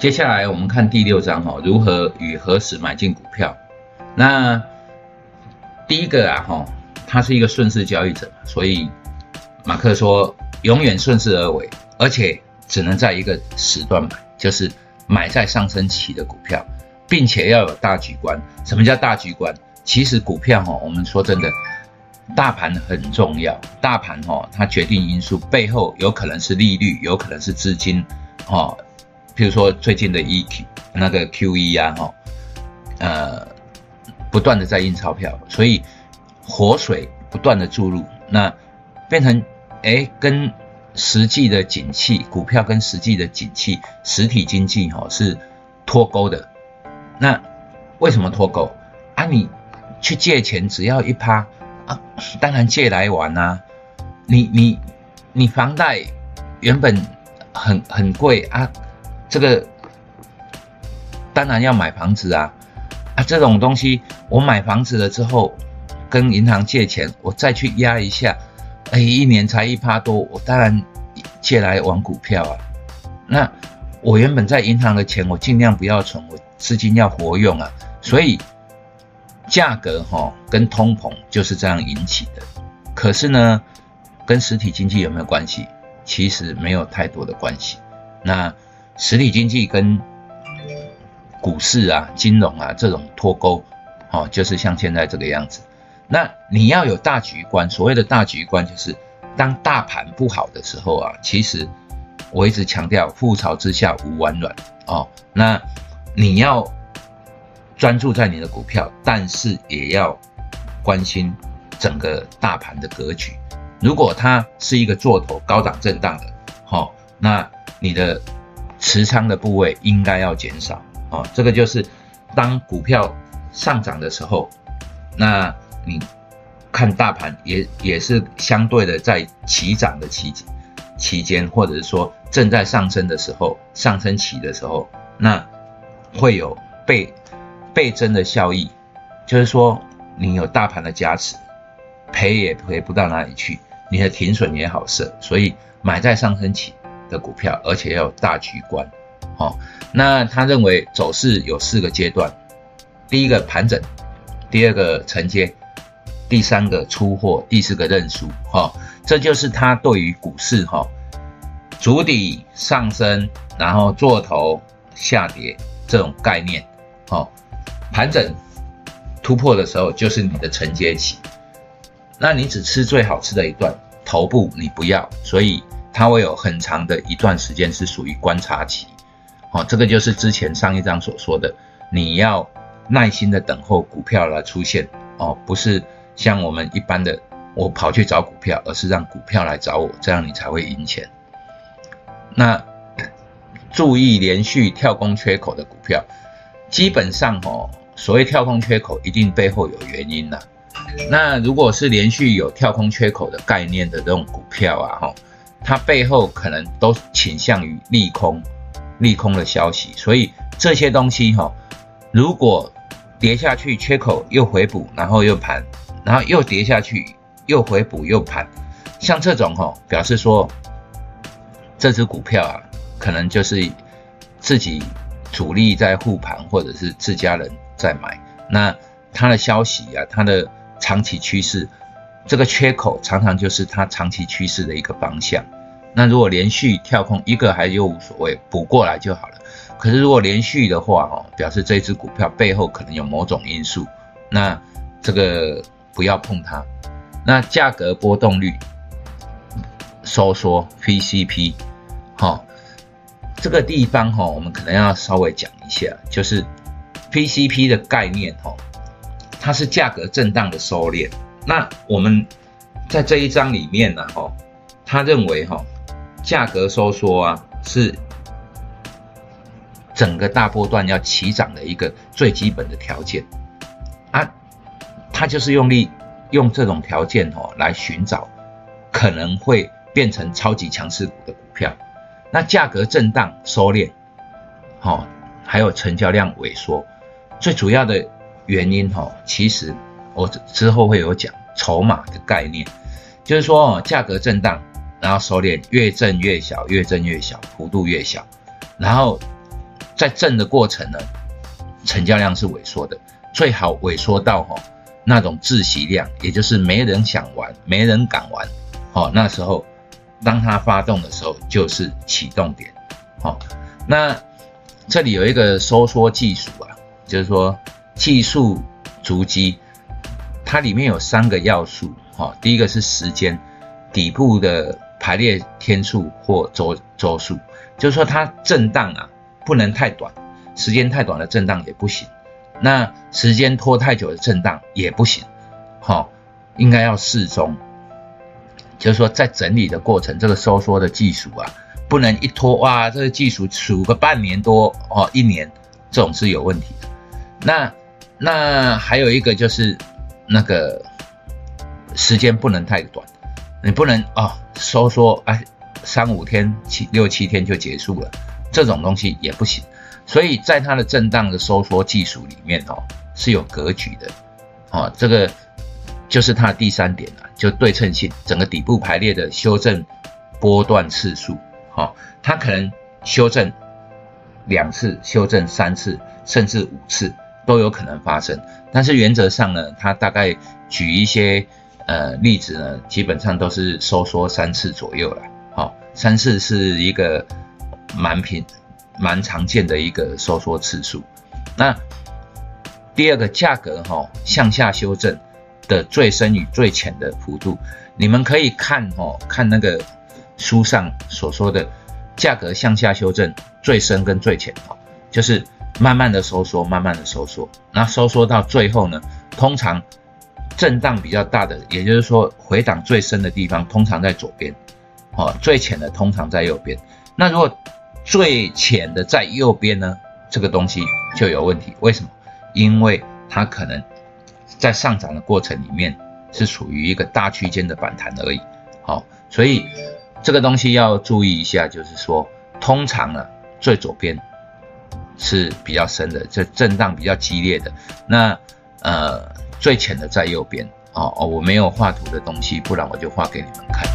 接下来我们看第六章哈，如何与何时买进股票。那第一个啊哈，他是一个顺势交易者，所以马克说永远顺势而为，而且只能在一个时段买，就是买在上升期的股票，并且要有大局观。什么叫大局观？其实股票哈，我们说真的，大盘很重要，大盘哈它决定因素背后有可能是利率，有可能是资金，哈。比如说最近的 E Q 那个 Q E 啊，哈，呃，不断的在印钞票，所以活水不断的注入，那变成哎跟实际的景气，股票跟实际的景气，实体经济哈是脱钩的。那为什么脱钩啊？你去借钱只要一趴啊，当然借来玩啊。你你你房贷原本很很贵啊。这个当然要买房子啊，啊，这种东西我买房子了之后，跟银行借钱，我再去压一下，哎，一年才一趴多，我当然借来玩股票啊。那我原本在银行的钱，我尽量不要存，我资金要活用啊。所以价格哈跟通膨就是这样引起的。可是呢，跟实体经济有没有关系？其实没有太多的关系。那实体经济跟股市啊、金融啊这种脱钩，哦，就是像现在这个样子。那你要有大局观，所谓的大局观就是，当大盘不好的时候啊，其实我一直强调，覆巢之下无完卵哦。那你要专注在你的股票，但是也要关心整个大盘的格局。如果它是一个做头高档震荡的，好，那你的。持仓的部位应该要减少哦，这个就是当股票上涨的时候，那你看大盘也也是相对的在起涨的期期间，或者是说正在上升的时候，上升期的时候，那会有倍倍增的效益，就是说你有大盘的加持，赔也赔不到哪里去，你的停损也好设，所以买在上升期。的股票，而且要有大局观，好，那他认为走势有四个阶段，第一个盘整，第二个承接，第三个出货，第四个认输，哈，这就是他对于股市哈，主底上升，然后做头下跌这种概念，好，盘整突破的时候就是你的承接期，那你只吃最好吃的一段，头部你不要，所以。它会有很长的一段时间是属于观察期，好，这个就是之前上一章所说的，你要耐心的等候股票来出现，哦，不是像我们一般的我跑去找股票，而是让股票来找我，这样你才会赢钱。那注意连续跳空缺口的股票，基本上哦，所谓跳空缺口一定背后有原因的。那如果是连续有跳空缺口的概念的这种股票啊，哈。它背后可能都倾向于利空，利空的消息，所以这些东西哈，如果跌下去缺口又回补，然后又盘，然后又跌下去又回补又盘，像这种哈，表示说这只股票啊，可能就是自己主力在护盘，或者是自家人在买，那它的消息啊，它的长期趋势。这个缺口常常就是它长期趋势的一个方向。那如果连续跳空一个还又无所谓，补过来就好了。可是如果连续的话，哦，表示这只股票背后可能有某种因素，那这个不要碰它。那价格波动率收缩 PCP，哈，这个地方哈，我们可能要稍微讲一下，就是 PCP 的概念，哈，它是价格震荡的收敛。那我们在这一章里面呢，哈，他认为哈，价格收缩啊是整个大波段要起涨的一个最基本的条件啊，他就是用力用这种条件哦来寻找可能会变成超级强势股的股票。那价格震荡收敛，好，还有成交量萎缩，最主要的原因哈，其实。我之后会有讲筹码的概念，就是说价格震荡，然后收敛，越震越小，越震越小，幅度越小，然后在震的过程呢，成交量是萎缩的，最好萎缩到哈那种窒息量，也就是没人想玩，没人敢玩，好，那时候当它发动的时候就是启动点，好，那这里有一个收缩技术啊，就是说技术足迹，它里面有三个要素，哈，第一个是时间，底部的排列天数或周周数，就是说它震荡啊。不能太短，时间太短的震荡也不行，那时间拖太久的震荡也不行，好，应该要适中，就是说在整理的过程，这个收缩的技术啊，不能一拖哇，这个技术数个半年多哦，一年这种是有问题的。那那还有一个就是那个时间不能太短，你不能哦收缩哎三五天七六七天就结束了。这种东西也不行，所以在它的震荡的收缩技术里面哦是有格局的，哦，这个就是它的第三点了，就对称性，整个底部排列的修正波段次数，哦，它可能修正两次、修正三次，甚至五次。都有可能发生，但是原则上呢，它大概举一些呃例子呢，基本上都是收缩三次左右了，好，三次是一个。蛮平，蛮常见的一个收缩次数。那第二个价格哈向下修正的最深与最浅的幅度，你们可以看哦，看那个书上所说的价格向下修正最深跟最浅哦，就是慢慢的收缩，慢慢的收缩，那收缩到最后呢，通常震荡比较大的，也就是说回档最深的地方，通常在左边，哦，最浅的通常在右边。那如果最浅的在右边呢，这个东西就有问题。为什么？因为它可能在上涨的过程里面是处于一个大区间的反弹而已。好，所以这个东西要注意一下，就是说，通常呢，最左边是比较深的，这震荡比较激烈的。那呃，最浅的在右边。哦哦，我没有画图的东西，不然我就画给你们看。